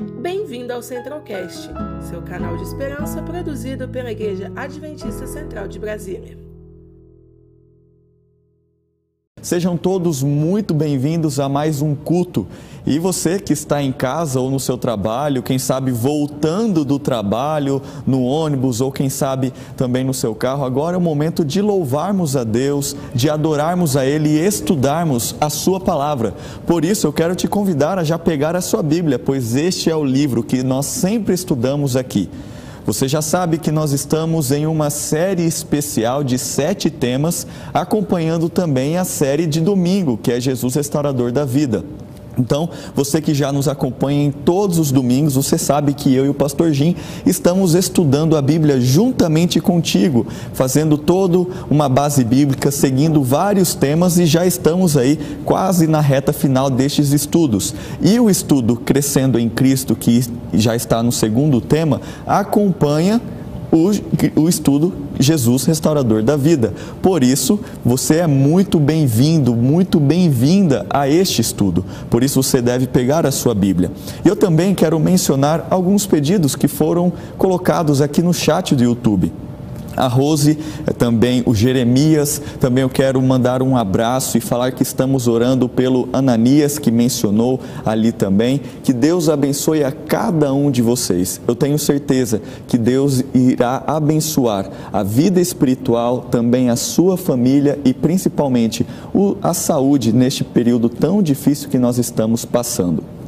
Bem-vindo ao Centralcast, seu canal de esperança produzido pela Igreja Adventista Central de Brasília. Sejam todos muito bem-vindos a mais um culto. E você que está em casa ou no seu trabalho, quem sabe voltando do trabalho, no ônibus ou quem sabe também no seu carro, agora é o momento de louvarmos a Deus, de adorarmos a Ele e estudarmos a Sua palavra. Por isso eu quero te convidar a já pegar a sua Bíblia, pois este é o livro que nós sempre estudamos aqui. Você já sabe que nós estamos em uma série especial de sete temas, acompanhando também a série de domingo, que é Jesus Restaurador da Vida. Então, você que já nos acompanha em todos os domingos, você sabe que eu e o pastor Jim estamos estudando a Bíblia juntamente contigo, fazendo toda uma base bíblica, seguindo vários temas e já estamos aí quase na reta final destes estudos. E o estudo Crescendo em Cristo, que já está no segundo tema, acompanha o, o estudo Jesus Restaurador da Vida. Por isso, você é muito bem-vindo, muito bem-vinda a este estudo. Por isso, você deve pegar a sua Bíblia. Eu também quero mencionar alguns pedidos que foram colocados aqui no chat do YouTube a Rose, também o Jeremias, também eu quero mandar um abraço e falar que estamos orando pelo Ananias, que mencionou ali também. Que Deus abençoe a cada um de vocês. Eu tenho certeza que Deus irá abençoar a vida espiritual, também a sua família e principalmente a saúde neste período tão difícil que nós estamos passando.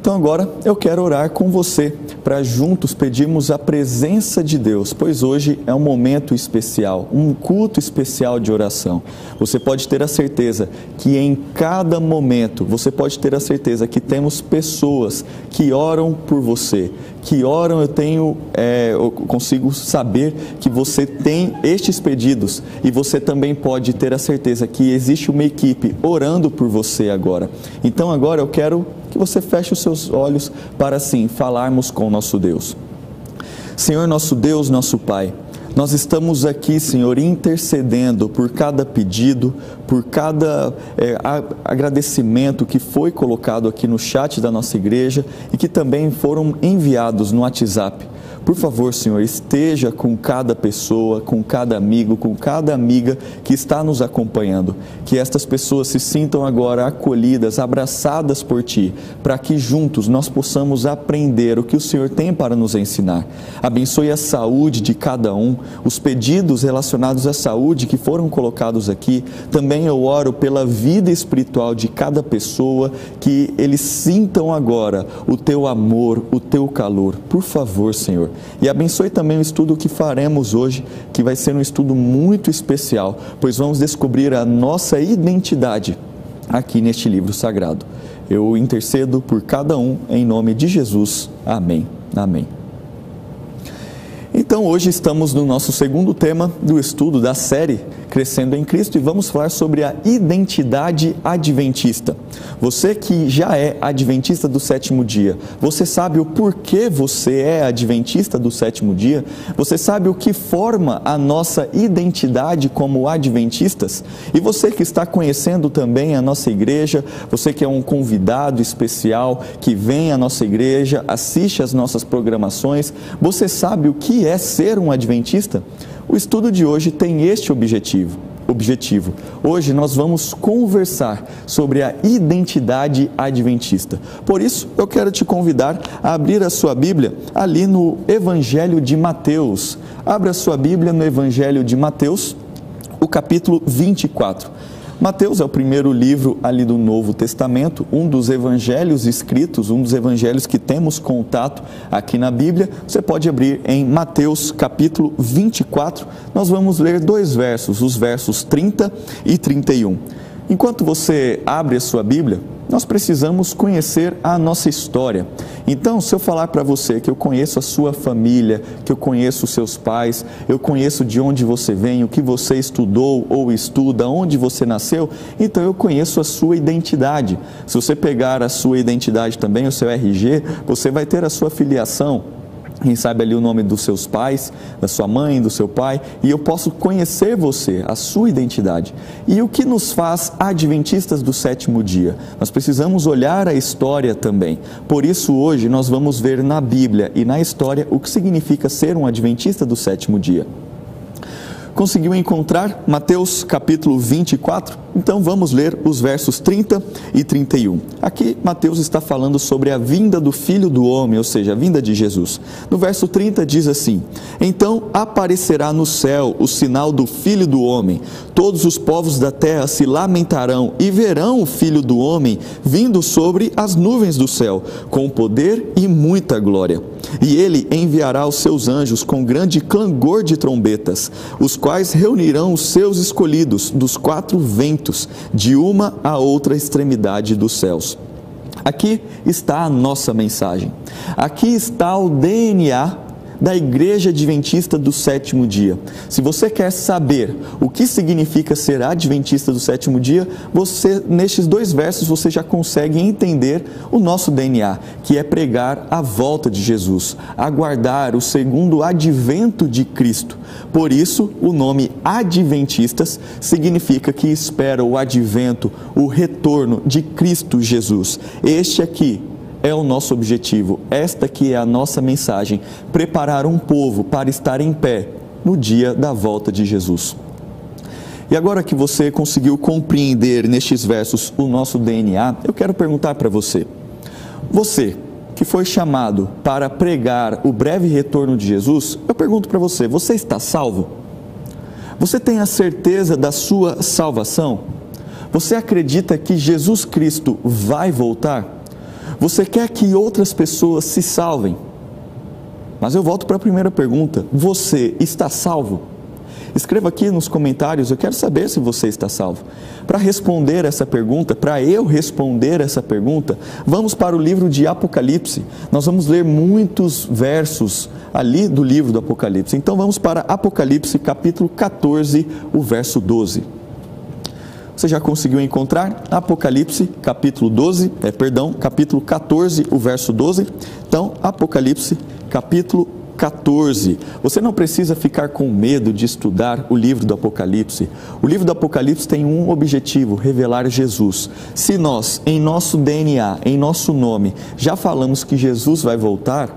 Então agora eu quero orar com você para juntos pedirmos a presença de Deus, pois hoje é um momento especial, um culto especial de oração. Você pode ter a certeza que em cada momento, você pode ter a certeza que temos pessoas que oram por você, que oram, eu tenho, é, eu consigo saber que você tem estes pedidos e você também pode ter a certeza que existe uma equipe orando por você agora. Então agora eu quero que você feche os seus olhos para assim falarmos com nosso Deus. Senhor nosso Deus, nosso Pai, nós estamos aqui, Senhor, intercedendo por cada pedido, por cada é, agradecimento que foi colocado aqui no chat da nossa igreja e que também foram enviados no WhatsApp. Por favor, Senhor, esteja com cada pessoa, com cada amigo, com cada amiga que está nos acompanhando. Que estas pessoas se sintam agora acolhidas, abraçadas por Ti, para que juntos nós possamos aprender o que o Senhor tem para nos ensinar. Abençoe a saúde de cada um, os pedidos relacionados à saúde que foram colocados aqui. Também eu oro pela vida espiritual de cada pessoa, que eles sintam agora o Teu amor, o Teu calor. Por favor, Senhor. E abençoe também o estudo que faremos hoje, que vai ser um estudo muito especial, pois vamos descobrir a nossa identidade aqui neste livro sagrado. Eu intercedo por cada um em nome de Jesus. Amém. Amém. Então, hoje estamos no nosso segundo tema do estudo da série Crescendo em Cristo e vamos falar sobre a identidade adventista. Você que já é adventista do sétimo dia, você sabe o porquê você é adventista do sétimo dia? Você sabe o que forma a nossa identidade como adventistas? E você que está conhecendo também a nossa igreja, você que é um convidado especial que vem à nossa igreja, assiste às nossas programações, você sabe o que é ser um adventista? O estudo de hoje tem este objetivo. Objetivo. Hoje nós vamos conversar sobre a identidade adventista. Por isso, eu quero te convidar a abrir a sua Bíblia ali no Evangelho de Mateus. Abra a sua Bíblia no Evangelho de Mateus, o capítulo 24. Mateus é o primeiro livro ali do Novo Testamento, um dos evangelhos escritos, um dos evangelhos que temos contato aqui na Bíblia. Você pode abrir em Mateus capítulo 24. Nós vamos ler dois versos, os versos 30 e 31. Enquanto você abre a sua Bíblia, nós precisamos conhecer a nossa história. Então, se eu falar para você que eu conheço a sua família, que eu conheço os seus pais, eu conheço de onde você vem, o que você estudou ou estuda, onde você nasceu, então eu conheço a sua identidade. Se você pegar a sua identidade também, o seu RG, você vai ter a sua filiação quem sabe ali o nome dos seus pais, da sua mãe, do seu pai, e eu posso conhecer você, a sua identidade. E o que nos faz adventistas do sétimo dia? Nós precisamos olhar a história também. Por isso, hoje, nós vamos ver na Bíblia e na história o que significa ser um adventista do sétimo dia. Conseguiu encontrar Mateus capítulo 24? Então vamos ler os versos 30 e 31. Aqui Mateus está falando sobre a vinda do Filho do Homem, ou seja, a vinda de Jesus. No verso 30 diz assim: Então aparecerá no céu o sinal do Filho do Homem. Todos os povos da terra se lamentarão e verão o Filho do Homem vindo sobre as nuvens do céu, com poder e muita glória. E ele enviará os seus anjos com grande clangor de trombetas, os quais reunirão os seus escolhidos dos quatro ventos, de uma a outra extremidade dos céus. Aqui está a nossa mensagem. Aqui está o DNA da Igreja Adventista do Sétimo Dia. Se você quer saber o que significa ser Adventista do Sétimo Dia, você nestes dois versos você já consegue entender o nosso DNA, que é pregar a volta de Jesus, aguardar o segundo advento de Cristo. Por isso, o nome Adventistas significa que espera o advento, o retorno de Cristo Jesus. Este aqui é o nosso objetivo, esta que é a nossa mensagem: preparar um povo para estar em pé no dia da volta de Jesus. E agora que você conseguiu compreender nestes versos o nosso DNA, eu quero perguntar para você: você que foi chamado para pregar o breve retorno de Jesus, eu pergunto para você: você está salvo? Você tem a certeza da sua salvação? Você acredita que Jesus Cristo vai voltar? Você quer que outras pessoas se salvem? Mas eu volto para a primeira pergunta: você está salvo? Escreva aqui nos comentários, eu quero saber se você está salvo. Para responder essa pergunta, para eu responder essa pergunta, vamos para o livro de Apocalipse. Nós vamos ler muitos versos ali do livro do Apocalipse. Então vamos para Apocalipse capítulo 14, o verso 12. Você já conseguiu encontrar? Apocalipse, capítulo 12, é, perdão, capítulo 14, o verso 12. Então, Apocalipse, capítulo 14. Você não precisa ficar com medo de estudar o livro do Apocalipse. O livro do Apocalipse tem um objetivo: revelar Jesus. Se nós, em nosso DNA, em nosso nome, já falamos que Jesus vai voltar,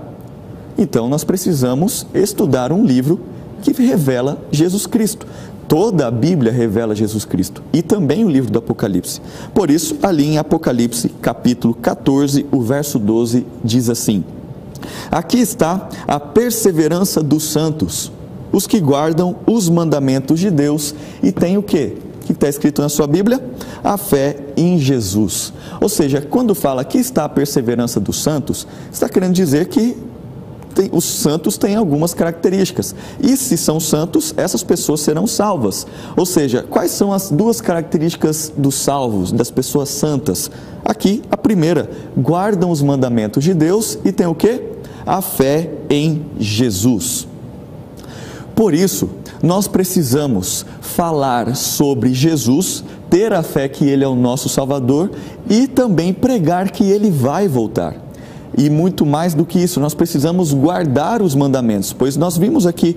então nós precisamos estudar um livro que revela Jesus Cristo. Toda a Bíblia revela Jesus Cristo e também o livro do Apocalipse. Por isso, ali em Apocalipse, capítulo 14, o verso 12 diz assim: Aqui está a perseverança dos santos, os que guardam os mandamentos de Deus e têm o quê? O que está escrito na sua Bíblia? A fé em Jesus. Ou seja, quando fala que está a perseverança dos santos, está querendo dizer que tem, os santos têm algumas características. E se são santos, essas pessoas serão salvas. Ou seja, quais são as duas características dos salvos, das pessoas santas? Aqui, a primeira, guardam os mandamentos de Deus e tem o que? A fé em Jesus. Por isso, nós precisamos falar sobre Jesus, ter a fé que Ele é o nosso Salvador e também pregar que Ele vai voltar. E muito mais do que isso, nós precisamos guardar os mandamentos, pois nós vimos aqui,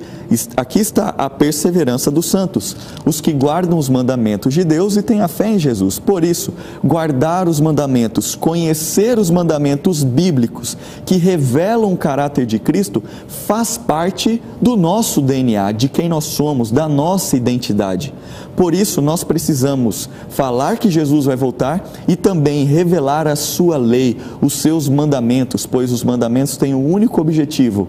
aqui está a perseverança dos santos, os que guardam os mandamentos de Deus e têm a fé em Jesus. Por isso, guardar os mandamentos, conhecer os mandamentos bíblicos que revelam o caráter de Cristo, faz parte do nosso DNA, de quem nós somos, da nossa identidade. Por isso, nós precisamos falar que Jesus vai voltar e também revelar a sua lei, os seus mandamentos, pois os mandamentos têm o um único objetivo: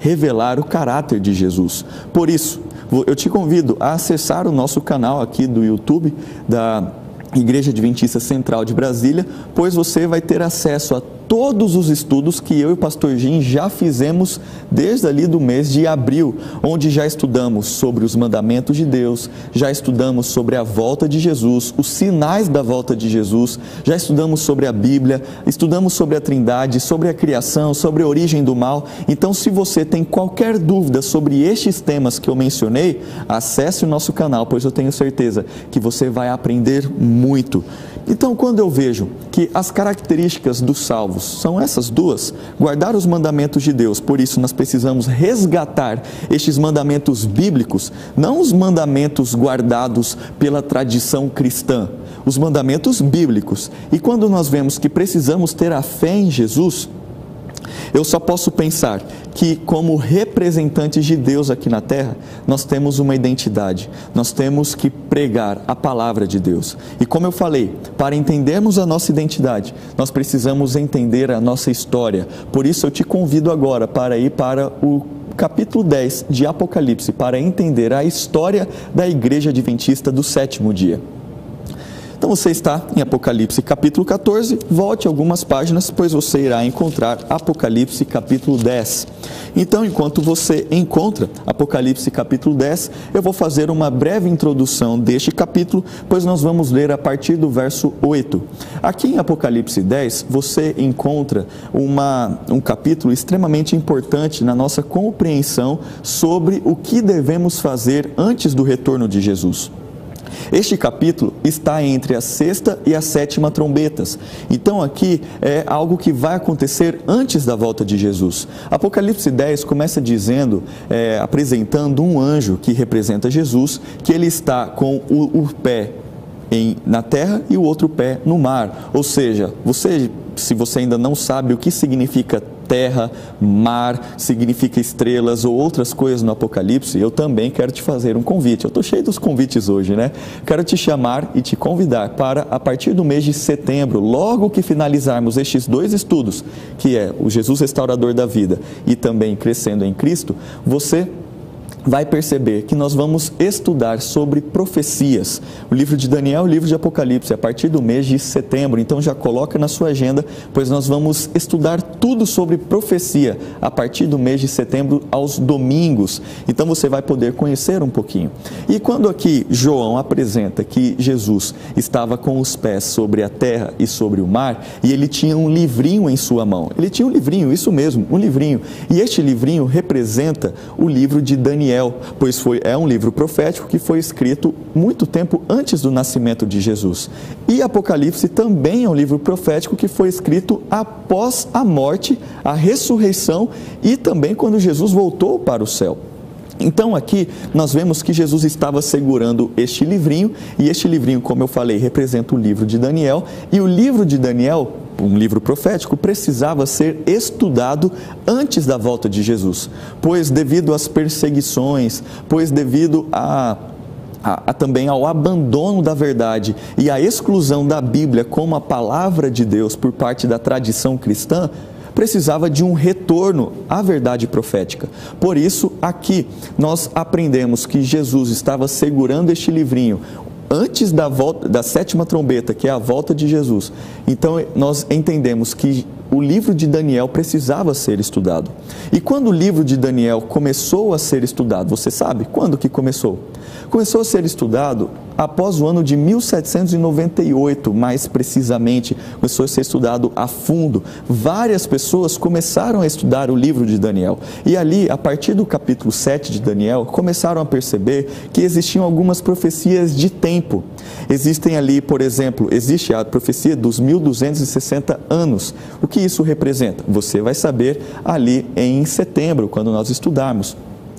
revelar o caráter de Jesus. Por isso, eu te convido a acessar o nosso canal aqui do YouTube da Igreja Adventista Central de Brasília, pois você vai ter acesso a todos os estudos que eu e o pastor Jim já fizemos desde ali do mês de abril, onde já estudamos sobre os mandamentos de Deus, já estudamos sobre a volta de Jesus, os sinais da volta de Jesus, já estudamos sobre a Bíblia, estudamos sobre a Trindade, sobre a criação, sobre a origem do mal. Então, se você tem qualquer dúvida sobre estes temas que eu mencionei, acesse o nosso canal, pois eu tenho certeza que você vai aprender muito. Então, quando eu vejo que as características dos salvos são essas duas, guardar os mandamentos de Deus, por isso nós precisamos resgatar estes mandamentos bíblicos, não os mandamentos guardados pela tradição cristã, os mandamentos bíblicos. E quando nós vemos que precisamos ter a fé em Jesus, eu só posso pensar que, como representantes de Deus aqui na terra, nós temos uma identidade, nós temos que pregar a palavra de Deus. E como eu falei, para entendermos a nossa identidade, nós precisamos entender a nossa história. Por isso eu te convido agora para ir para o capítulo 10 de Apocalipse, para entender a história da Igreja Adventista do sétimo dia. Então você está em Apocalipse capítulo 14, volte algumas páginas, pois você irá encontrar Apocalipse capítulo 10. Então, enquanto você encontra Apocalipse capítulo 10, eu vou fazer uma breve introdução deste capítulo, pois nós vamos ler a partir do verso 8. Aqui em Apocalipse 10, você encontra uma, um capítulo extremamente importante na nossa compreensão sobre o que devemos fazer antes do retorno de Jesus. Este capítulo está entre a sexta e a sétima trombetas. Então, aqui é algo que vai acontecer antes da volta de Jesus. Apocalipse 10 começa dizendo, é, apresentando um anjo que representa Jesus, que ele está com o, o pé em, na terra e o outro pé no mar. Ou seja, você, se você ainda não sabe o que significa terra, mar, significa estrelas ou outras coisas no Apocalipse, eu também quero te fazer um convite. Eu estou cheio dos convites hoje, né? Quero te chamar e te convidar para, a partir do mês de setembro, logo que finalizarmos estes dois estudos, que é o Jesus Restaurador da Vida e também Crescendo em Cristo, você vai perceber que nós vamos estudar sobre profecias. O livro de Daniel o livro de Apocalipse, a partir do mês de setembro. Então já coloca na sua agenda, pois nós vamos estudar tudo sobre profecia a partir do mês de setembro aos domingos. Então você vai poder conhecer um pouquinho. E quando aqui João apresenta que Jesus estava com os pés sobre a terra e sobre o mar, e ele tinha um livrinho em sua mão. Ele tinha um livrinho, isso mesmo, um livrinho. E este livrinho representa o livro de Daniel Daniel, pois foi, é um livro profético que foi escrito muito tempo antes do nascimento de Jesus. E Apocalipse também é um livro profético que foi escrito após a morte, a ressurreição e também quando Jesus voltou para o céu. Então aqui nós vemos que Jesus estava segurando este livrinho, e este livrinho, como eu falei, representa o livro de Daniel, e o livro de Daniel um livro profético, precisava ser estudado antes da volta de Jesus, pois devido às perseguições, pois devido a a, a, também ao abandono da verdade e à exclusão da Bíblia como a palavra de Deus por parte da tradição cristã, precisava de um retorno à verdade profética. Por isso, aqui nós aprendemos que Jesus estava segurando este livrinho, antes da, volta, da sétima trombeta, que é a volta de Jesus. Então, nós entendemos que o livro de Daniel precisava ser estudado. E quando o livro de Daniel começou a ser estudado, você sabe quando que começou? Começou a ser estudado após o ano de 1798, mais precisamente, começou a ser estudado a fundo. Várias pessoas começaram a estudar o livro de Daniel. E ali, a partir do capítulo 7 de Daniel, começaram a perceber que existiam algumas profecias de tempo. Existem ali, por exemplo, existe a profecia dos 1260 anos. O que isso representa? Você vai saber ali em setembro, quando nós estudarmos.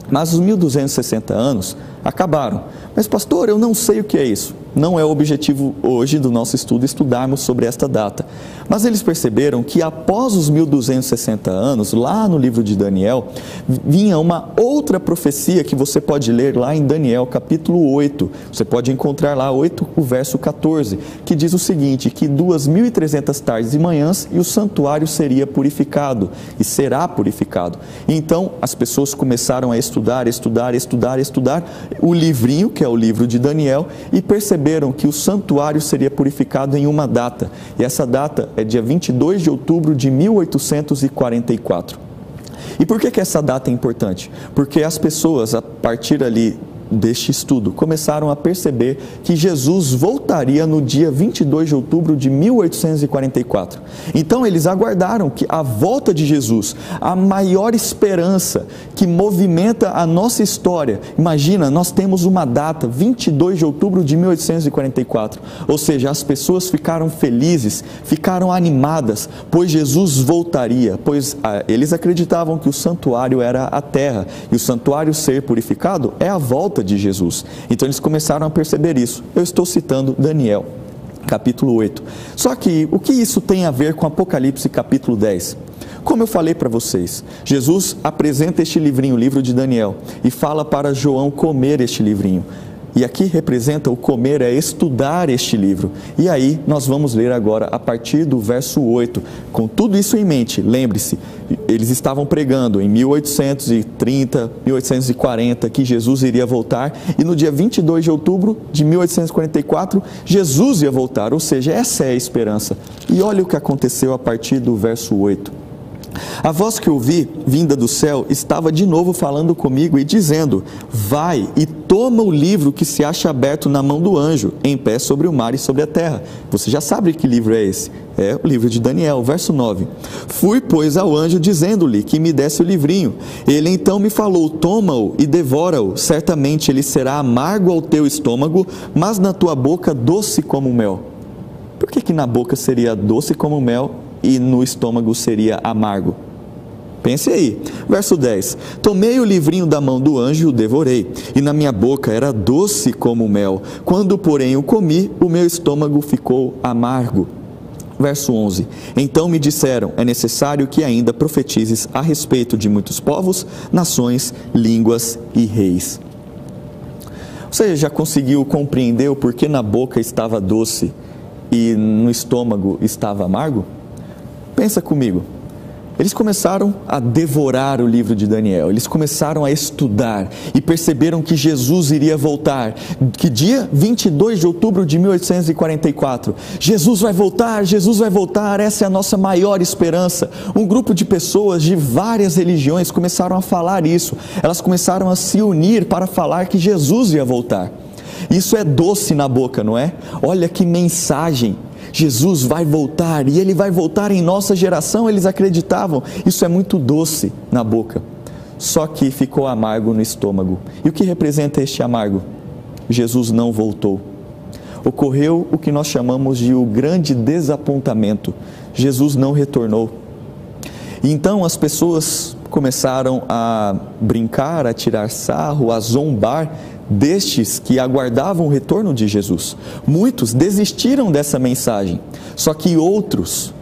Mas os 1260 anos acabaram. Mas, pastor, eu não sei o que é isso. Não é o objetivo hoje do nosso estudo estudarmos sobre esta data. Mas eles perceberam que após os 1260 anos, lá no livro de Daniel, vinha uma outra profecia que você pode ler lá em Daniel, capítulo 8. Você pode encontrar lá 8, o verso 14, que diz o seguinte: que 2.300 tardes e manhãs e o santuário seria purificado e será purificado. Então as pessoas começaram a estudar, estudar, estudar, estudar o livrinho, que é o livro de Daniel, e perceberam que o santuário seria purificado em uma data. E essa data é dia 22 de outubro de 1844. E por que, que essa data é importante? Porque as pessoas, a partir ali deste estudo começaram a perceber que Jesus voltaria no dia 22 de outubro de 1844. Então eles aguardaram que a volta de Jesus, a maior esperança que movimenta a nossa história. Imagina, nós temos uma data, 22 de outubro de 1844. Ou seja, as pessoas ficaram felizes, ficaram animadas, pois Jesus voltaria, pois ah, eles acreditavam que o santuário era a terra e o santuário ser purificado é a volta de Jesus. Então eles começaram a perceber isso. Eu estou citando Daniel, capítulo 8. Só que o que isso tem a ver com Apocalipse, capítulo 10? Como eu falei para vocês, Jesus apresenta este livrinho, o livro de Daniel, e fala para João comer este livrinho. E aqui representa o comer, é estudar este livro. E aí nós vamos ler agora a partir do verso 8. Com tudo isso em mente, lembre-se, eles estavam pregando em 1830, 1840 que Jesus iria voltar e no dia 22 de outubro de 1844 Jesus ia voltar, ou seja, essa é a esperança. E olha o que aconteceu a partir do verso 8. A voz que ouvi, vinda do céu, estava de novo falando comigo e dizendo: Vai e toma o livro que se acha aberto na mão do anjo, em pé sobre o mar e sobre a terra. Você já sabe que livro é esse? É o livro de Daniel, verso 9. Fui, pois, ao anjo dizendo-lhe que me desse o livrinho. Ele então me falou: Toma-o e devora-o. Certamente ele será amargo ao teu estômago, mas na tua boca doce como mel. Por que, que na boca seria doce como mel e no estômago seria amargo. Pense aí. Verso 10: Tomei o livrinho da mão do anjo e o devorei, e na minha boca era doce como mel. Quando, porém, o comi, o meu estômago ficou amargo. Verso 11: Então me disseram: É necessário que ainda profetizes a respeito de muitos povos, nações, línguas e reis. Você já conseguiu compreender o porquê na boca estava doce e no estômago estava amargo? Pensa comigo. Eles começaram a devorar o livro de Daniel, eles começaram a estudar e perceberam que Jesus iria voltar. Que dia? 22 de outubro de 1844. Jesus vai voltar, Jesus vai voltar, essa é a nossa maior esperança. Um grupo de pessoas de várias religiões começaram a falar isso, elas começaram a se unir para falar que Jesus ia voltar. Isso é doce na boca, não é? Olha que mensagem Jesus vai voltar e ele vai voltar em nossa geração, eles acreditavam. Isso é muito doce na boca, só que ficou amargo no estômago. E o que representa este amargo? Jesus não voltou. Ocorreu o que nós chamamos de o grande desapontamento. Jesus não retornou. E então as pessoas começaram a brincar, a tirar sarro, a zombar destes que aguardavam o retorno de Jesus. Muitos desistiram dessa mensagem, só que outros,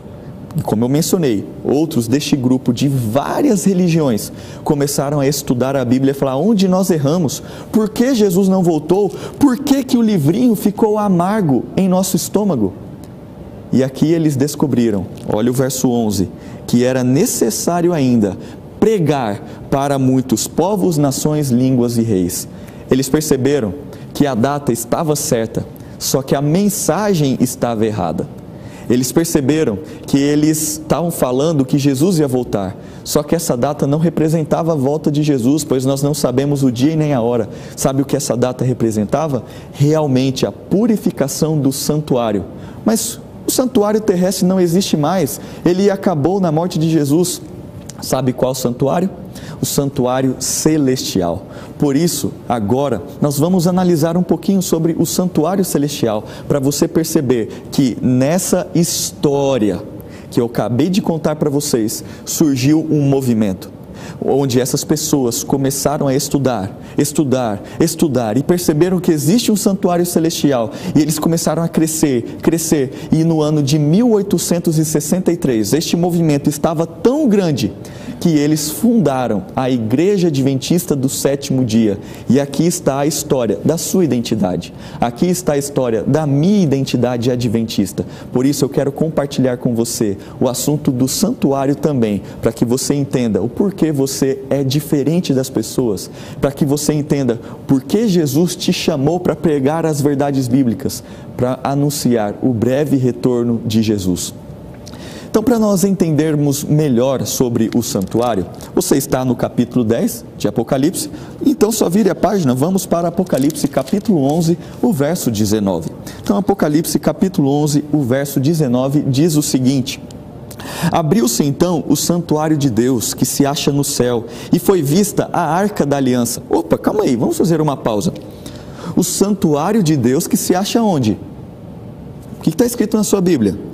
como eu mencionei, outros deste grupo de várias religiões começaram a estudar a Bíblia e falar onde nós erramos, por que Jesus não voltou, por que, que o livrinho ficou amargo em nosso estômago. E aqui eles descobriram, olha o verso 11, que era necessário ainda pregar para muitos povos, nações, línguas e reis eles perceberam que a data estava certa, só que a mensagem estava errada. Eles perceberam que eles estavam falando que Jesus ia voltar, só que essa data não representava a volta de Jesus, pois nós não sabemos o dia e nem a hora. Sabe o que essa data representava? Realmente a purificação do santuário. Mas o santuário terrestre não existe mais, ele acabou na morte de Jesus. Sabe qual santuário? O santuário celestial. Por isso, agora, nós vamos analisar um pouquinho sobre o santuário celestial, para você perceber que nessa história que eu acabei de contar para vocês, surgiu um movimento onde essas pessoas começaram a estudar, estudar, estudar e perceberam que existe um santuário celestial e eles começaram a crescer, crescer. E no ano de 1863, este movimento estava tão grande que eles fundaram a Igreja Adventista do Sétimo Dia. E aqui está a história da sua identidade. Aqui está a história da minha identidade adventista. Por isso eu quero compartilhar com você o assunto do santuário também, para que você entenda o porquê você é diferente das pessoas, para que você entenda por que Jesus te chamou para pregar as verdades bíblicas, para anunciar o breve retorno de Jesus. Então, para nós entendermos melhor sobre o santuário, você está no capítulo 10 de Apocalipse, então só vire a página, vamos para Apocalipse capítulo 11, o verso 19. Então, Apocalipse capítulo 11, o verso 19 diz o seguinte: Abriu-se então o santuário de Deus que se acha no céu e foi vista a arca da aliança. Opa, calma aí, vamos fazer uma pausa. O santuário de Deus que se acha onde? O que está escrito na sua Bíblia?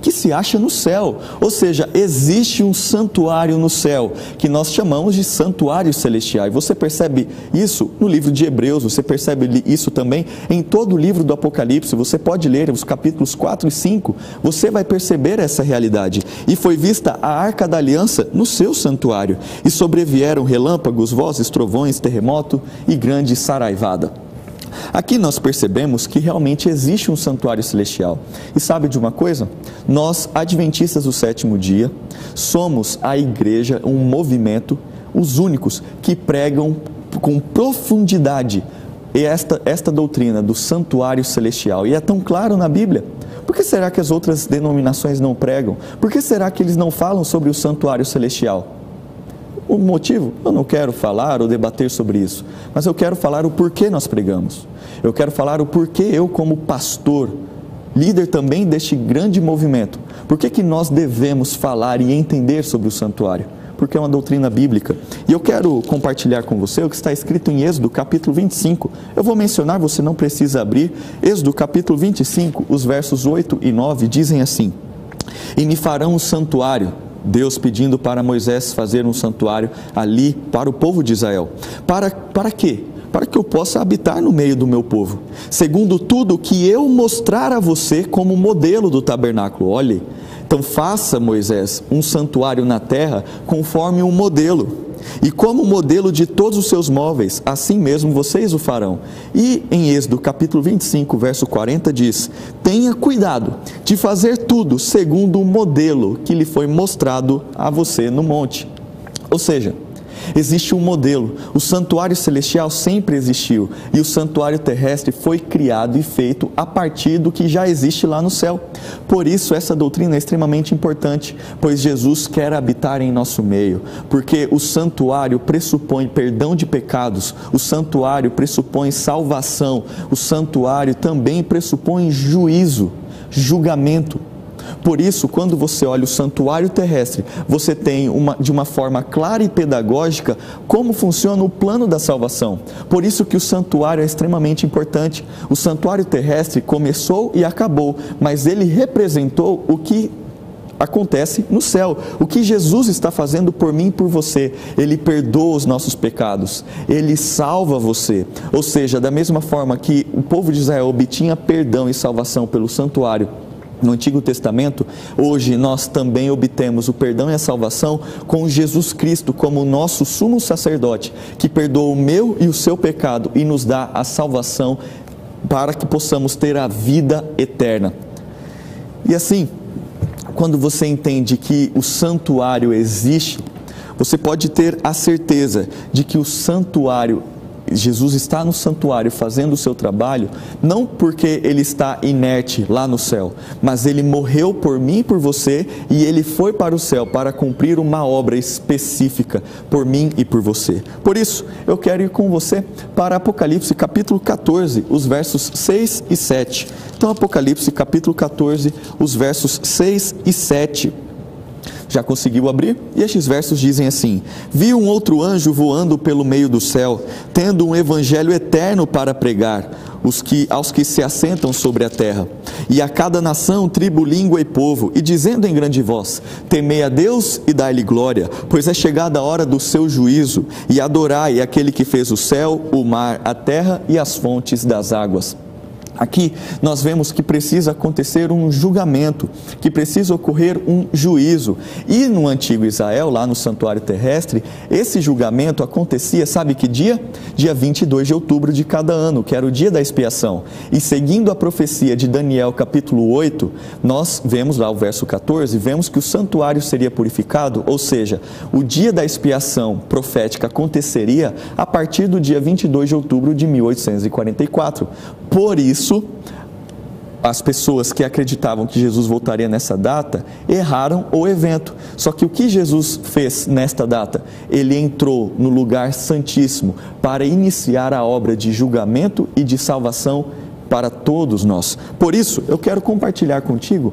Que se acha no céu. Ou seja, existe um santuário no céu, que nós chamamos de santuário celestial. E você percebe isso no livro de Hebreus, você percebe isso também em todo o livro do Apocalipse. Você pode ler os capítulos 4 e 5, você vai perceber essa realidade. E foi vista a arca da aliança no seu santuário, e sobrevieram relâmpagos, vozes, trovões, terremoto e grande saraivada. Aqui nós percebemos que realmente existe um santuário celestial. E sabe de uma coisa? Nós, adventistas do sétimo dia, somos a igreja, um movimento, os únicos que pregam com profundidade esta, esta doutrina do santuário celestial. E é tão claro na Bíblia. Por que será que as outras denominações não pregam? Por que será que eles não falam sobre o santuário celestial? O motivo? Eu não quero falar ou debater sobre isso, mas eu quero falar o porquê nós pregamos. Eu quero falar o porquê eu, como pastor, líder também deste grande movimento, por que, que nós devemos falar e entender sobre o santuário? Porque é uma doutrina bíblica. E eu quero compartilhar com você o que está escrito em Êxodo capítulo 25. Eu vou mencionar, você não precisa abrir. Êxodo capítulo 25, os versos 8 e 9 dizem assim: E me farão um santuário Deus pedindo para Moisés fazer um santuário ali para o povo de Israel. Para, para quê? Para que eu possa habitar no meio do meu povo. Segundo tudo que eu mostrar a você como modelo do tabernáculo. Olhe, então faça, Moisés, um santuário na terra conforme um modelo e como modelo de todos os seus móveis, assim mesmo vocês o farão. E em Êxodo capítulo 25, verso 40 diz: Tenha cuidado de fazer tudo segundo o modelo que lhe foi mostrado a você no monte. Ou seja, Existe um modelo. O santuário celestial sempre existiu e o santuário terrestre foi criado e feito a partir do que já existe lá no céu. Por isso, essa doutrina é extremamente importante, pois Jesus quer habitar em nosso meio, porque o santuário pressupõe perdão de pecados, o santuário pressupõe salvação, o santuário também pressupõe juízo, julgamento. Por isso, quando você olha o santuário terrestre, você tem uma, de uma forma clara e pedagógica como funciona o plano da salvação. Por isso que o santuário é extremamente importante. O santuário terrestre começou e acabou, mas ele representou o que acontece no céu. O que Jesus está fazendo por mim e por você? Ele perdoa os nossos pecados, ele salva você. Ou seja, da mesma forma que o povo de Israel obtinha perdão e salvação pelo santuário no Antigo Testamento, hoje nós também obtemos o perdão e a salvação com Jesus Cristo como nosso sumo sacerdote, que perdoa o meu e o seu pecado e nos dá a salvação para que possamos ter a vida eterna. E assim, quando você entende que o santuário existe, você pode ter a certeza de que o santuário Jesus está no santuário fazendo o seu trabalho, não porque ele está inerte lá no céu, mas ele morreu por mim e por você e ele foi para o céu para cumprir uma obra específica por mim e por você. Por isso, eu quero ir com você para Apocalipse capítulo 14, os versos 6 e 7. Então, Apocalipse capítulo 14, os versos 6 e 7. Já conseguiu abrir? E estes versos dizem assim: Vi um outro anjo voando pelo meio do céu, tendo um evangelho eterno para pregar os que, aos que se assentam sobre a terra, e a cada nação, tribo, língua e povo, e dizendo em grande voz: Temei a Deus e dai-lhe glória, pois é chegada a hora do seu juízo, e adorai aquele que fez o céu, o mar, a terra e as fontes das águas. Aqui nós vemos que precisa acontecer um julgamento, que precisa ocorrer um juízo. E no antigo Israel, lá no santuário terrestre, esse julgamento acontecia, sabe que dia? Dia 22 de outubro de cada ano, que era o dia da expiação. E seguindo a profecia de Daniel, capítulo 8, nós vemos lá o verso 14, vemos que o santuário seria purificado, ou seja, o dia da expiação profética aconteceria a partir do dia 22 de outubro de 1844. Por isso, as pessoas que acreditavam que Jesus voltaria nessa data erraram o evento. Só que o que Jesus fez nesta data? Ele entrou no lugar santíssimo para iniciar a obra de julgamento e de salvação para todos nós. Por isso, eu quero compartilhar contigo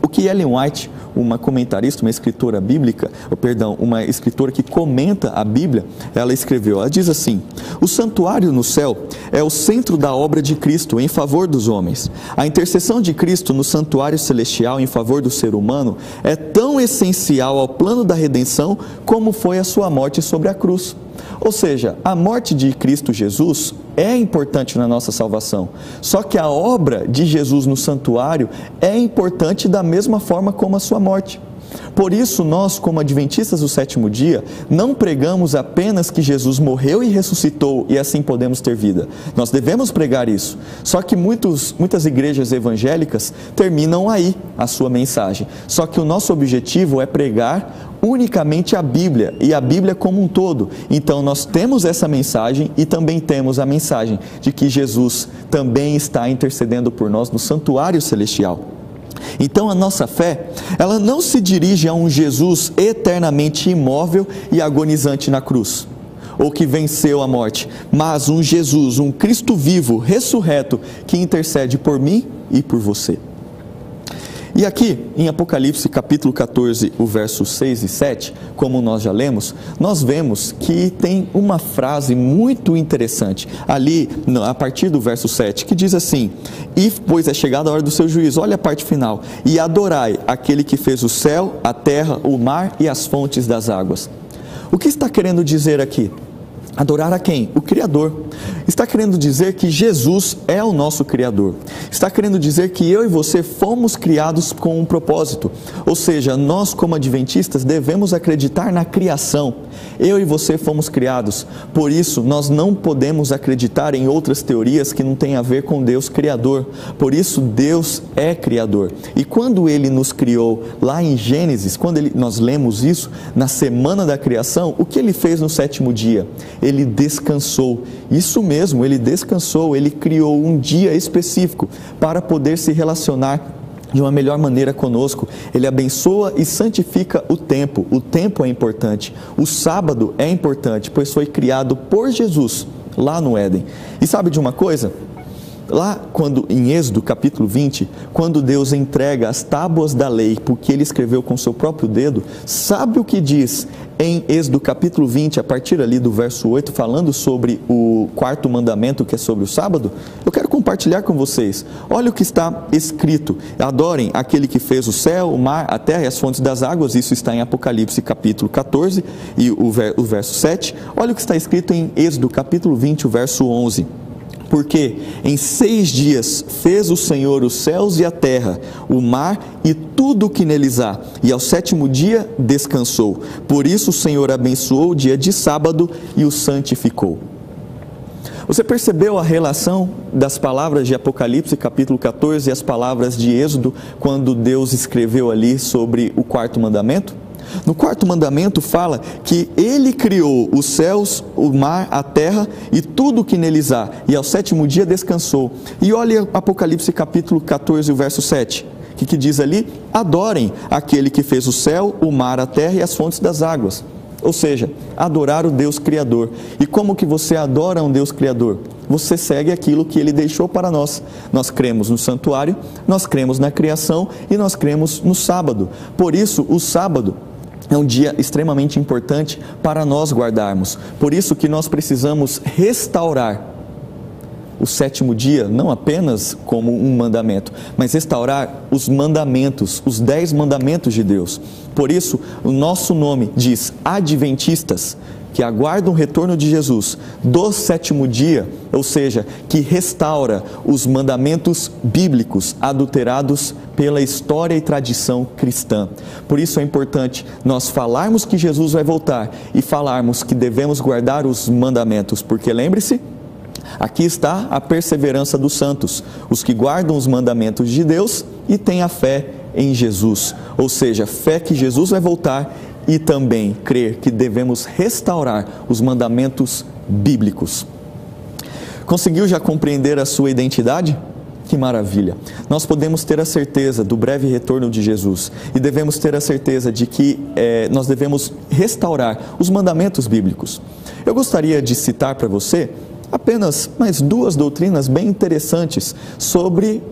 o que Ellen White, uma comentarista, uma escritora bíblica, ou perdão, uma escritora que comenta a Bíblia, ela escreveu, ela diz assim: "O santuário no céu é o centro da obra de Cristo em favor dos homens. A intercessão de Cristo no santuário celestial em favor do ser humano é tão essencial ao plano da redenção como foi a sua morte sobre a cruz." Ou seja, a morte de Cristo Jesus é importante na nossa salvação. Só que a obra de Jesus no santuário é importante da mesma forma como a sua morte. Por isso, nós, como adventistas do sétimo dia, não pregamos apenas que Jesus morreu e ressuscitou e assim podemos ter vida. Nós devemos pregar isso. Só que muitos, muitas igrejas evangélicas terminam aí a sua mensagem. Só que o nosso objetivo é pregar unicamente a Bíblia e a Bíblia como um todo. Então nós temos essa mensagem e também temos a mensagem de que Jesus também está intercedendo por nós no santuário celestial. Então a nossa fé, ela não se dirige a um Jesus eternamente imóvel e agonizante na cruz, ou que venceu a morte, mas um Jesus, um Cristo vivo, ressurreto, que intercede por mim e por você. E aqui, em Apocalipse capítulo 14, o verso 6 e 7, como nós já lemos, nós vemos que tem uma frase muito interessante ali, a partir do verso 7, que diz assim: E pois é chegada a hora do seu juízo, olha a parte final, e adorai aquele que fez o céu, a terra, o mar e as fontes das águas. O que está querendo dizer aqui? Adorar a quem? O Criador. Está querendo dizer que Jesus é o nosso Criador. Está querendo dizer que eu e você fomos criados com um propósito. Ou seja, nós, como adventistas, devemos acreditar na criação. Eu e você fomos criados. Por isso, nós não podemos acreditar em outras teorias que não têm a ver com Deus Criador. Por isso, Deus é Criador. E quando Ele nos criou lá em Gênesis, quando ele, nós lemos isso, na semana da criação, o que Ele fez no sétimo dia? Ele descansou. Isso mesmo, ele descansou, ele criou um dia específico para poder se relacionar de uma melhor maneira conosco. Ele abençoa e santifica o tempo. O tempo é importante. O sábado é importante, pois foi criado por Jesus lá no Éden. E sabe de uma coisa? Lá quando em Êxodo capítulo 20, quando Deus entrega as tábuas da lei, porque ele escreveu com seu próprio dedo, sabe o que diz em Êxodo capítulo 20, a partir ali do verso 8, falando sobre o quarto mandamento que é sobre o sábado? Eu quero compartilhar com vocês. Olha o que está escrito: Adorem aquele que fez o céu, o mar, a terra e as fontes das águas. Isso está em Apocalipse capítulo 14 e o verso 7. Olha o que está escrito em Êxodo capítulo 20, o verso 11 porque em seis dias fez o Senhor os céus e a terra, o mar e tudo o que neles há, e ao sétimo dia descansou. Por isso o Senhor abençoou o dia de sábado e o santificou. Você percebeu a relação das palavras de Apocalipse, capítulo 14, e as palavras de Êxodo, quando Deus escreveu ali sobre o quarto mandamento? No quarto mandamento fala que ele criou os céus, o mar, a terra e tudo o que neles há, e ao sétimo dia descansou. E olha Apocalipse capítulo 14, o verso 7. O que, que diz ali? Adorem aquele que fez o céu, o mar, a terra e as fontes das águas. Ou seja, adorar o Deus Criador. E como que você adora um Deus Criador? Você segue aquilo que ele deixou para nós. Nós cremos no santuário, nós cremos na criação e nós cremos no sábado. Por isso, o sábado é um dia extremamente importante para nós guardarmos. Por isso que nós precisamos restaurar o sétimo dia, não apenas como um mandamento, mas restaurar os mandamentos, os dez mandamentos de Deus. Por isso, o nosso nome diz Adventistas, que aguardam o retorno de Jesus do sétimo dia, ou seja, que restaura os mandamentos bíblicos adulterados pela história e tradição cristã. Por isso é importante nós falarmos que Jesus vai voltar e falarmos que devemos guardar os mandamentos, porque lembre-se, aqui está a perseverança dos santos, os que guardam os mandamentos de Deus e têm a fé em Jesus, ou seja, fé que Jesus vai voltar e também crer que devemos restaurar os mandamentos bíblicos. Conseguiu já compreender a sua identidade? Que maravilha! Nós podemos ter a certeza do breve retorno de Jesus e devemos ter a certeza de que é, nós devemos restaurar os mandamentos bíblicos. Eu gostaria de citar para você apenas mais duas doutrinas bem interessantes sobre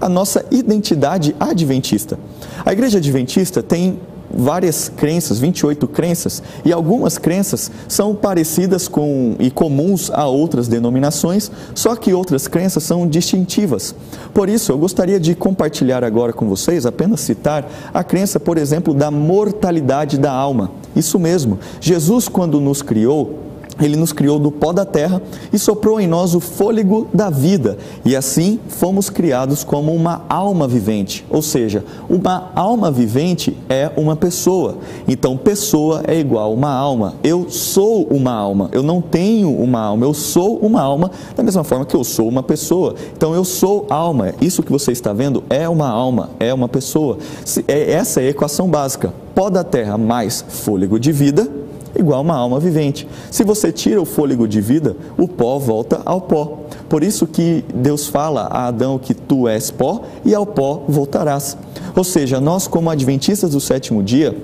a nossa identidade adventista. A igreja adventista tem várias crenças, 28 crenças, e algumas crenças são parecidas com e comuns a outras denominações, só que outras crenças são distintivas. Por isso, eu gostaria de compartilhar agora com vocês, apenas citar a crença, por exemplo, da mortalidade da alma. Isso mesmo, Jesus, quando nos criou, ele nos criou do pó da terra e soprou em nós o fôlego da vida, e assim fomos criados como uma alma vivente. Ou seja, uma alma vivente é uma pessoa. Então, pessoa é igual uma alma. Eu sou uma alma, eu não tenho uma alma, eu sou uma alma, da mesma forma que eu sou uma pessoa. Então, eu sou alma. Isso que você está vendo é uma alma, é uma pessoa. É, essa é a equação básica. Pó da terra mais fôlego de vida igual uma alma vivente. Se você tira o fôlego de vida, o pó volta ao pó. Por isso que Deus fala a Adão que tu és pó e ao pó voltarás. Ou seja, nós como adventistas do sétimo dia,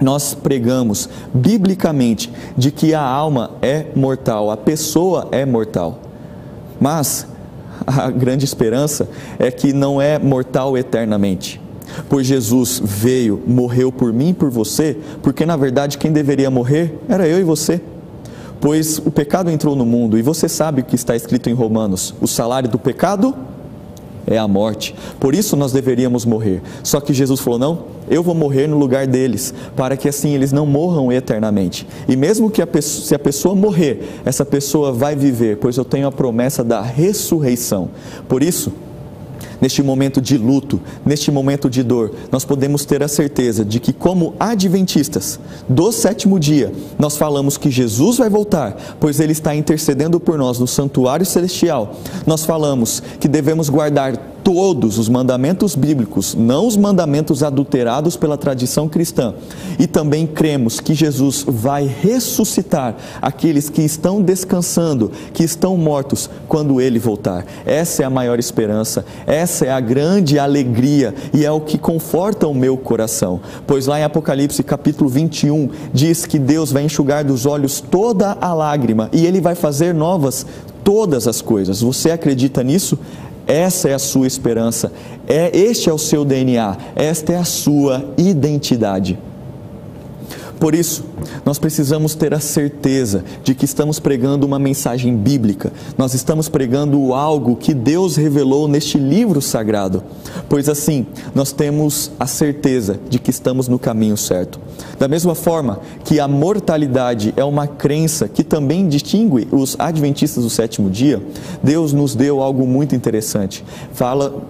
nós pregamos biblicamente de que a alma é mortal, a pessoa é mortal. Mas a grande esperança é que não é mortal eternamente pois Jesus veio, morreu por mim e por você, porque na verdade quem deveria morrer era eu e você. Pois o pecado entrou no mundo e você sabe o que está escrito em Romanos: o salário do pecado é a morte. Por isso nós deveríamos morrer. Só que Jesus falou: não, eu vou morrer no lugar deles, para que assim eles não morram eternamente. E mesmo que a pessoa, se a pessoa morrer, essa pessoa vai viver, pois eu tenho a promessa da ressurreição. Por isso, neste momento de luto, neste momento de dor, nós podemos ter a certeza de que, como adventistas do sétimo dia, nós falamos que Jesus vai voltar, pois ele está intercedendo por nós no santuário celestial. Nós falamos que devemos guardar todos os mandamentos bíblicos, não os mandamentos adulterados pela tradição cristã. E também cremos que Jesus vai ressuscitar aqueles que estão descansando, que estão mortos, quando ele voltar. Essa é a maior esperança, essa é a grande alegria e é o que conforta o meu coração. Pois lá em Apocalipse capítulo 21 diz que Deus vai enxugar dos olhos toda a lágrima e ele vai fazer novas todas as coisas. Você acredita nisso? Essa é a sua esperança, é este é o seu DNA, esta é a sua identidade. Por isso, nós precisamos ter a certeza de que estamos pregando uma mensagem bíblica, nós estamos pregando algo que Deus revelou neste livro sagrado, pois assim nós temos a certeza de que estamos no caminho certo. Da mesma forma que a mortalidade é uma crença que também distingue os adventistas do sétimo dia, Deus nos deu algo muito interessante. Fala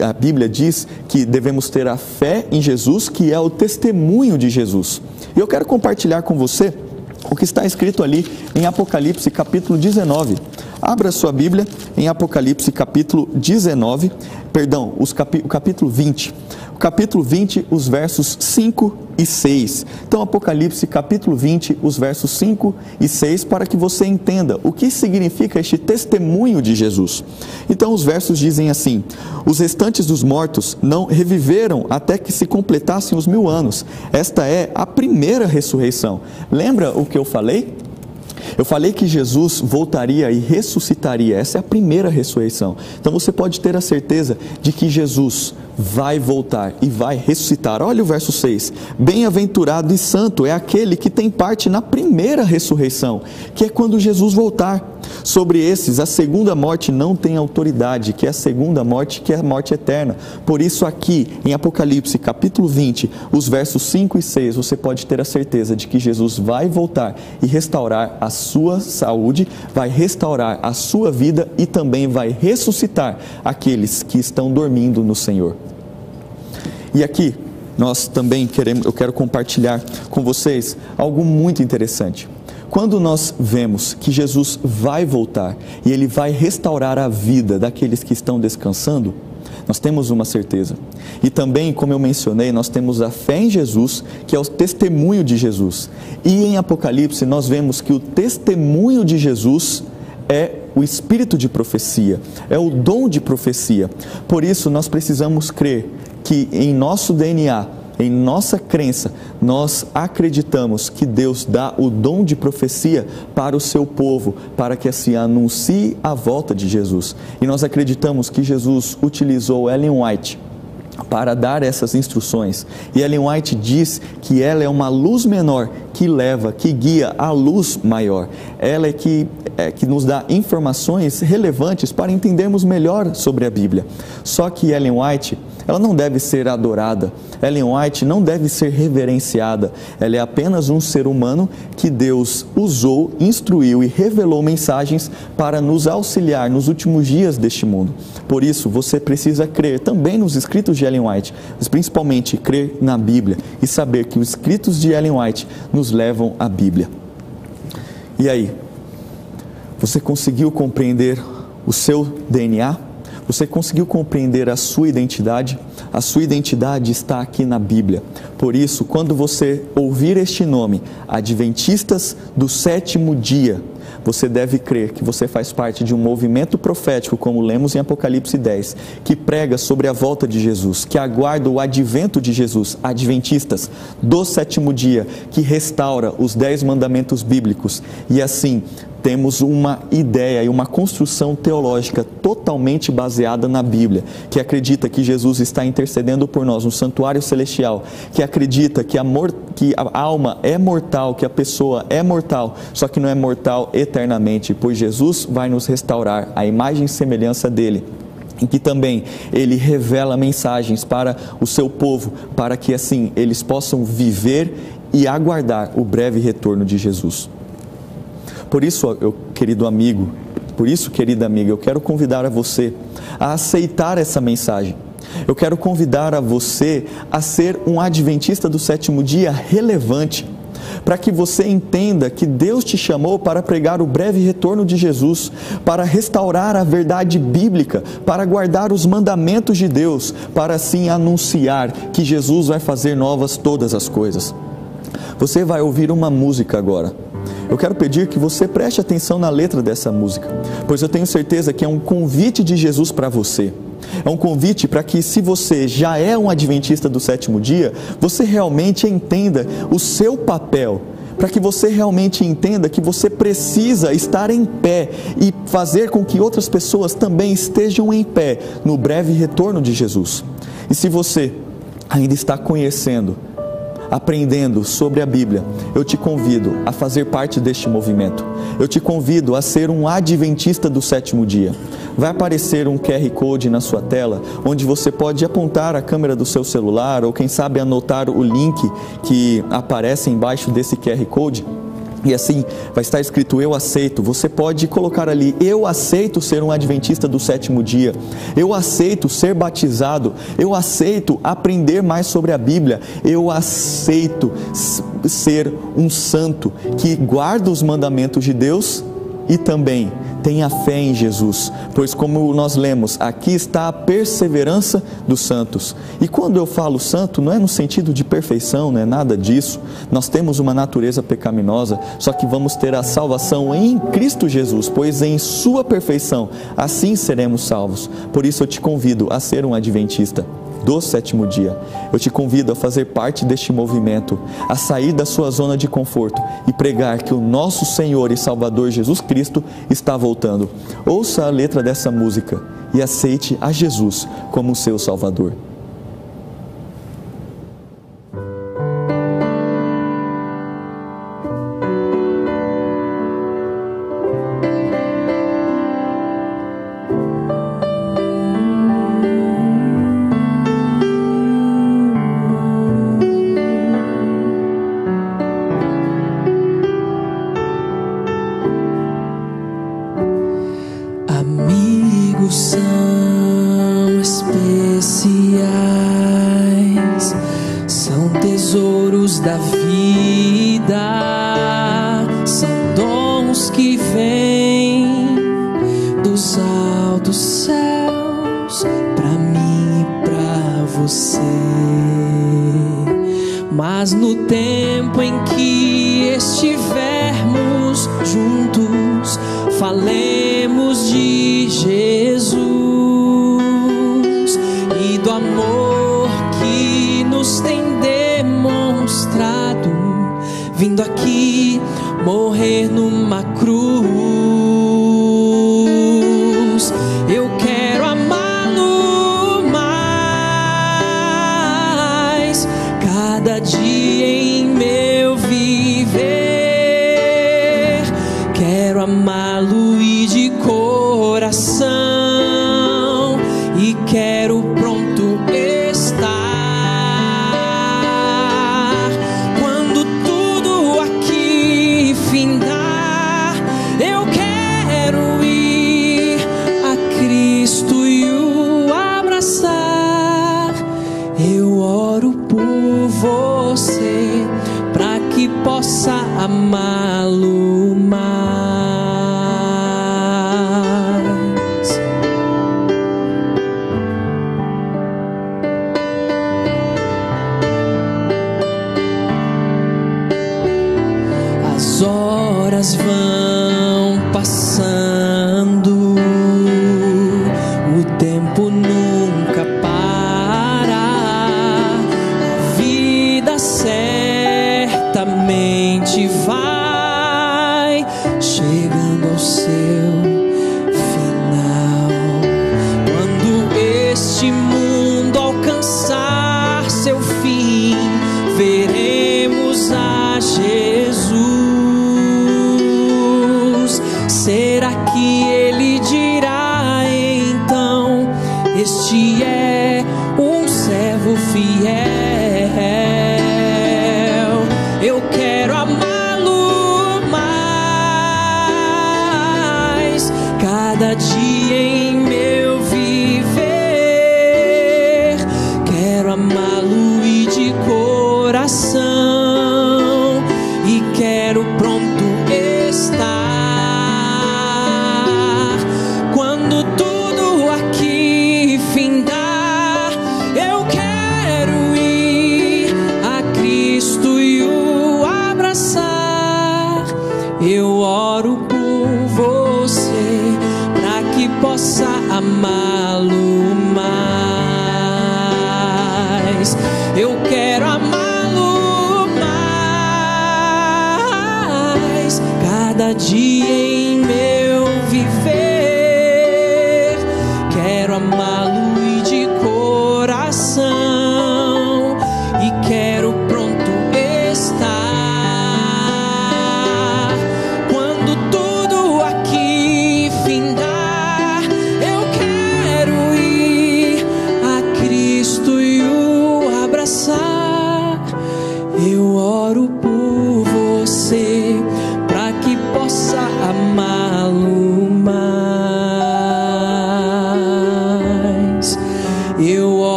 a Bíblia diz que devemos ter a fé em Jesus, que é o testemunho de Jesus. E eu quero compartilhar com você o que está escrito ali em Apocalipse capítulo 19. Abra sua Bíblia em Apocalipse capítulo 19, perdão, os capi, o capítulo 20 capítulo 20, os versos 5 e 6. Então, Apocalipse, capítulo 20, os versos 5 e 6, para que você entenda o que significa este testemunho de Jesus. Então, os versos dizem assim: Os restantes dos mortos não reviveram até que se completassem os mil anos. Esta é a primeira ressurreição. Lembra o que eu falei? Eu falei que Jesus voltaria e ressuscitaria. Essa é a primeira ressurreição. Então você pode ter a certeza de que Jesus vai voltar e vai ressuscitar. Olha o verso 6. Bem-aventurado e santo é aquele que tem parte na primeira ressurreição, que é quando Jesus voltar. Sobre esses, a segunda morte não tem autoridade, que é a segunda morte, que é a morte eterna. Por isso, aqui em Apocalipse, capítulo 20, os versos 5 e 6, você pode ter a certeza de que Jesus vai voltar e restaurar a sua saúde, vai restaurar a sua vida e também vai ressuscitar aqueles que estão dormindo no Senhor. E aqui, nós também queremos, eu quero compartilhar com vocês algo muito interessante. Quando nós vemos que Jesus vai voltar e ele vai restaurar a vida daqueles que estão descansando, nós temos uma certeza. E também, como eu mencionei, nós temos a fé em Jesus, que é o testemunho de Jesus. E em Apocalipse nós vemos que o testemunho de Jesus é o espírito de profecia, é o dom de profecia. Por isso, nós precisamos crer que em nosso DNA, em nossa crença, nós acreditamos que Deus dá o dom de profecia para o seu povo, para que assim anuncie a volta de Jesus. E nós acreditamos que Jesus utilizou Ellen White para dar essas instruções. E Ellen White diz que ela é uma luz menor que leva, que guia a luz maior. Ela é que, é que nos dá informações relevantes para entendermos melhor sobre a Bíblia. Só que Ellen White ela não deve ser adorada. Ellen White não deve ser reverenciada. Ela é apenas um ser humano que Deus usou, instruiu e revelou mensagens para nos auxiliar nos últimos dias deste mundo. Por isso, você precisa crer também nos escritos de Ellen White, mas principalmente crer na Bíblia e saber que os escritos de Ellen White nos levam à Bíblia. E aí? Você conseguiu compreender o seu DNA? Você conseguiu compreender a sua identidade? A sua identidade está aqui na Bíblia. Por isso, quando você ouvir este nome, Adventistas do sétimo dia, você deve crer que você faz parte de um movimento profético, como lemos em Apocalipse 10, que prega sobre a volta de Jesus, que aguarda o advento de Jesus, adventistas do sétimo dia, que restaura os dez mandamentos bíblicos. E assim temos uma ideia e uma construção teológica totalmente baseada na Bíblia, que acredita que Jesus está intercedendo por nós no santuário celestial, que acredita que a, que a alma é mortal, que a pessoa é mortal, só que não é mortal eternamente, pois Jesus vai nos restaurar a imagem e semelhança dele em que também ele revela mensagens para o seu povo, para que assim eles possam viver e aguardar o breve retorno de Jesus. Por isso, eu, querido amigo, por isso, querida amiga, eu quero convidar a você a aceitar essa mensagem. Eu quero convidar a você a ser um adventista do sétimo dia relevante, para que você entenda que Deus te chamou para pregar o breve retorno de Jesus, para restaurar a verdade bíblica, para guardar os mandamentos de Deus, para assim anunciar que Jesus vai fazer novas todas as coisas. Você vai ouvir uma música agora eu quero pedir que você preste atenção na letra dessa música, pois eu tenho certeza que é um convite de Jesus para você. É um convite para que, se você já é um adventista do sétimo dia, você realmente entenda o seu papel para que você realmente entenda que você precisa estar em pé e fazer com que outras pessoas também estejam em pé no breve retorno de Jesus. E se você ainda está conhecendo aprendendo sobre a Bíblia, eu te convido a fazer parte deste movimento. Eu te convido a ser um adventista do sétimo dia. Vai aparecer um QR Code na sua tela, onde você pode apontar a câmera do seu celular ou, quem sabe, anotar o link que aparece embaixo desse QR Code e assim vai estar escrito eu aceito. Você pode colocar ali eu aceito ser um adventista do sétimo dia. Eu aceito ser batizado. Eu aceito aprender mais sobre a Bíblia. Eu aceito ser um santo que guarda os mandamentos de Deus e também tenha fé em Jesus, pois, como nós lemos, aqui está a perseverança dos santos. E quando eu falo santo, não é no sentido de perfeição, não é nada disso. Nós temos uma natureza pecaminosa, só que vamos ter a salvação em Cristo Jesus, pois em Sua perfeição assim seremos salvos. Por isso eu te convido a ser um adventista do sétimo dia. Eu te convido a fazer parte deste movimento, a sair da sua zona de conforto e pregar que o nosso Senhor e Salvador Jesus Cristo está voltando. Ouça a letra dessa música e aceite a Jesus como seu Salvador. Cada dia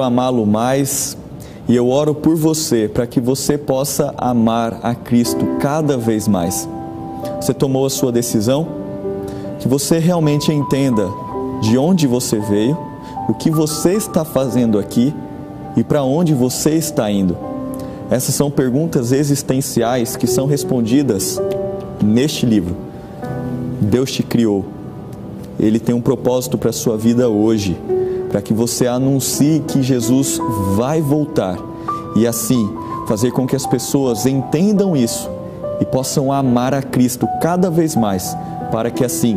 quero amá-lo mais e eu oro por você para que você possa amar a Cristo cada vez mais. Você tomou a sua decisão? Que você realmente entenda de onde você veio, o que você está fazendo aqui e para onde você está indo. Essas são perguntas existenciais que são respondidas neste livro. Deus te criou. Ele tem um propósito para a sua vida hoje, para que você anuncie que Jesus vai voltar e assim fazer com que as pessoas entendam isso e possam amar a Cristo cada vez mais, para que assim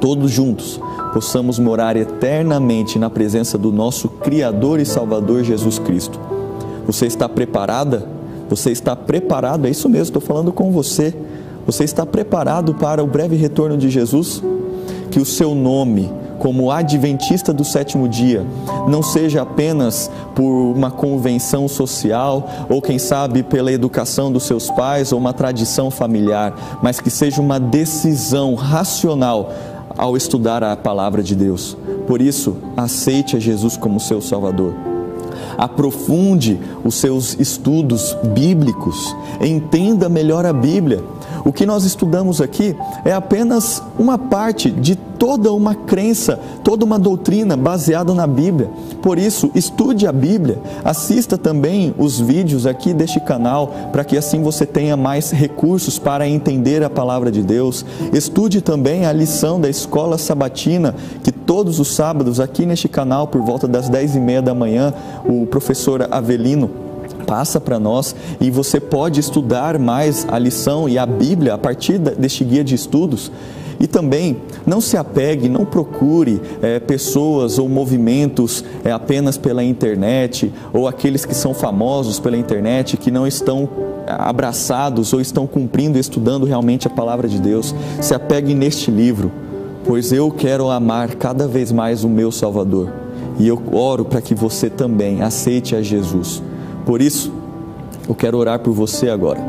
todos juntos possamos morar eternamente na presença do nosso Criador e Salvador Jesus Cristo. Você está preparada? Você está preparado? É isso mesmo, estou falando com você. Você está preparado para o breve retorno de Jesus? Que o seu nome, como adventista do sétimo dia, não seja apenas por uma convenção social ou, quem sabe, pela educação dos seus pais ou uma tradição familiar, mas que seja uma decisão racional ao estudar a palavra de Deus. Por isso, aceite a Jesus como seu Salvador. Aprofunde os seus estudos bíblicos, entenda melhor a Bíblia. O que nós estudamos aqui é apenas uma parte de toda uma crença, toda uma doutrina baseada na Bíblia. Por isso, estude a Bíblia, assista também os vídeos aqui deste canal, para que assim você tenha mais recursos para entender a palavra de Deus. Estude também a lição da escola sabatina, que todos os sábados aqui neste canal, por volta das 10 e meia da manhã, o professor Avelino passa para nós e você pode estudar mais a lição e a Bíblia a partir deste guia de estudos. E também não se apegue, não procure é, pessoas ou movimentos é, apenas pela internet ou aqueles que são famosos pela internet que não estão abraçados ou estão cumprindo e estudando realmente a palavra de Deus. Se apegue neste livro, pois eu quero amar cada vez mais o meu Salvador. E eu oro para que você também aceite a Jesus. Por isso, eu quero orar por você agora.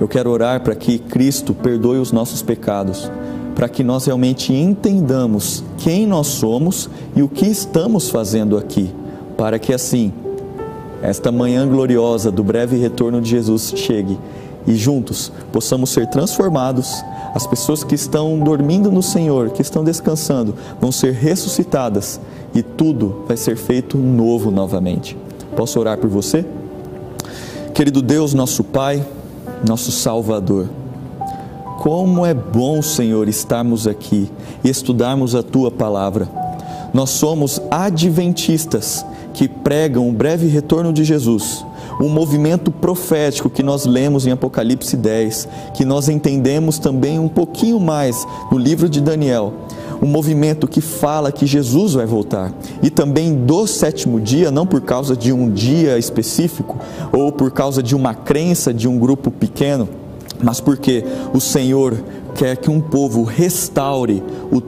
Eu quero orar para que Cristo perdoe os nossos pecados para que nós realmente entendamos quem nós somos e o que estamos fazendo aqui, para que assim, esta manhã gloriosa do breve retorno de Jesus chegue e juntos possamos ser transformados. As pessoas que estão dormindo no Senhor, que estão descansando, vão ser ressuscitadas e tudo vai ser feito novo novamente. Posso orar por você? Querido Deus, nosso Pai, nosso Salvador. Como é bom, Senhor, estarmos aqui e estudarmos a tua palavra. Nós somos adventistas que pregam o breve retorno de Jesus, um movimento profético que nós lemos em Apocalipse 10, que nós entendemos também um pouquinho mais no livro de Daniel. Um movimento que fala que Jesus vai voltar e também do sétimo dia, não por causa de um dia específico ou por causa de uma crença de um grupo pequeno mas porque o Senhor quer que um povo restaure o,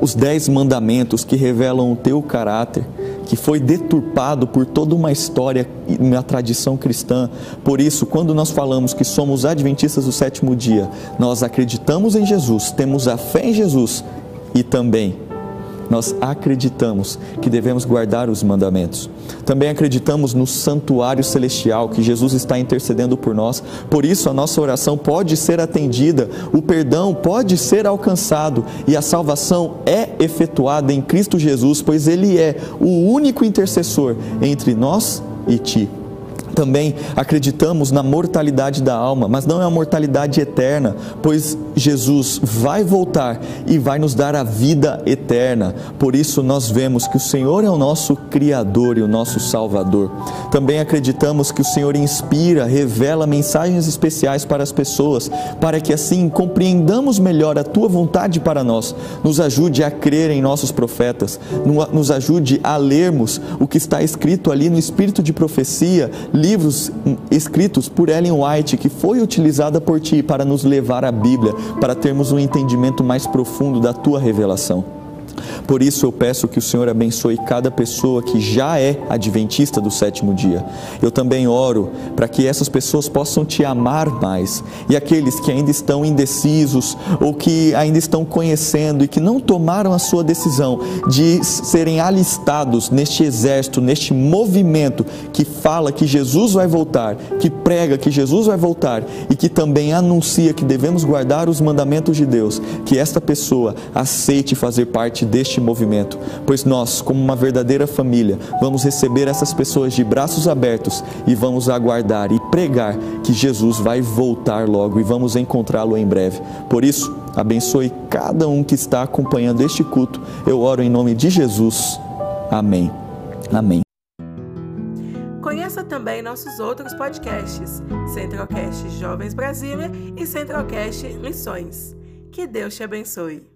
os dez mandamentos que revelam o teu caráter, que foi deturpado por toda uma história e uma tradição cristã. Por isso, quando nós falamos que somos adventistas do sétimo dia, nós acreditamos em Jesus, temos a fé em Jesus e também nós acreditamos que devemos guardar os mandamentos. Também acreditamos no santuário celestial, que Jesus está intercedendo por nós. Por isso, a nossa oração pode ser atendida, o perdão pode ser alcançado e a salvação é efetuada em Cristo Jesus, pois Ele é o único intercessor entre nós e ti. Também acreditamos na mortalidade da alma, mas não é uma mortalidade eterna, pois Jesus vai voltar e vai nos dar a vida eterna. Por isso nós vemos que o Senhor é o nosso Criador e o nosso Salvador. Também acreditamos que o Senhor inspira, revela mensagens especiais para as pessoas, para que assim compreendamos melhor a tua vontade para nós. Nos ajude a crer em nossos profetas, nos ajude a lermos o que está escrito ali no espírito de profecia livros escritos por Ellen White, que foi utilizada por ti para nos levar à Bíblia, para termos um entendimento mais profundo da tua revelação. Por isso eu peço que o Senhor abençoe cada pessoa que já é adventista do sétimo dia. Eu também oro para que essas pessoas possam te amar mais e aqueles que ainda estão indecisos ou que ainda estão conhecendo e que não tomaram a sua decisão de serem alistados neste exército, neste movimento que fala que Jesus vai voltar, que prega que Jesus vai voltar e que também anuncia que devemos guardar os mandamentos de Deus, que esta pessoa aceite fazer parte deste este movimento, pois nós, como uma verdadeira família, vamos receber essas pessoas de braços abertos e vamos aguardar e pregar que Jesus vai voltar logo e vamos encontrá-lo em breve. Por isso, abençoe cada um que está acompanhando este culto. Eu oro em nome de Jesus. Amém. Amém. Conheça também nossos outros podcasts, Centralcast Jovens Brasília e Centralcast Missões. Que Deus te abençoe.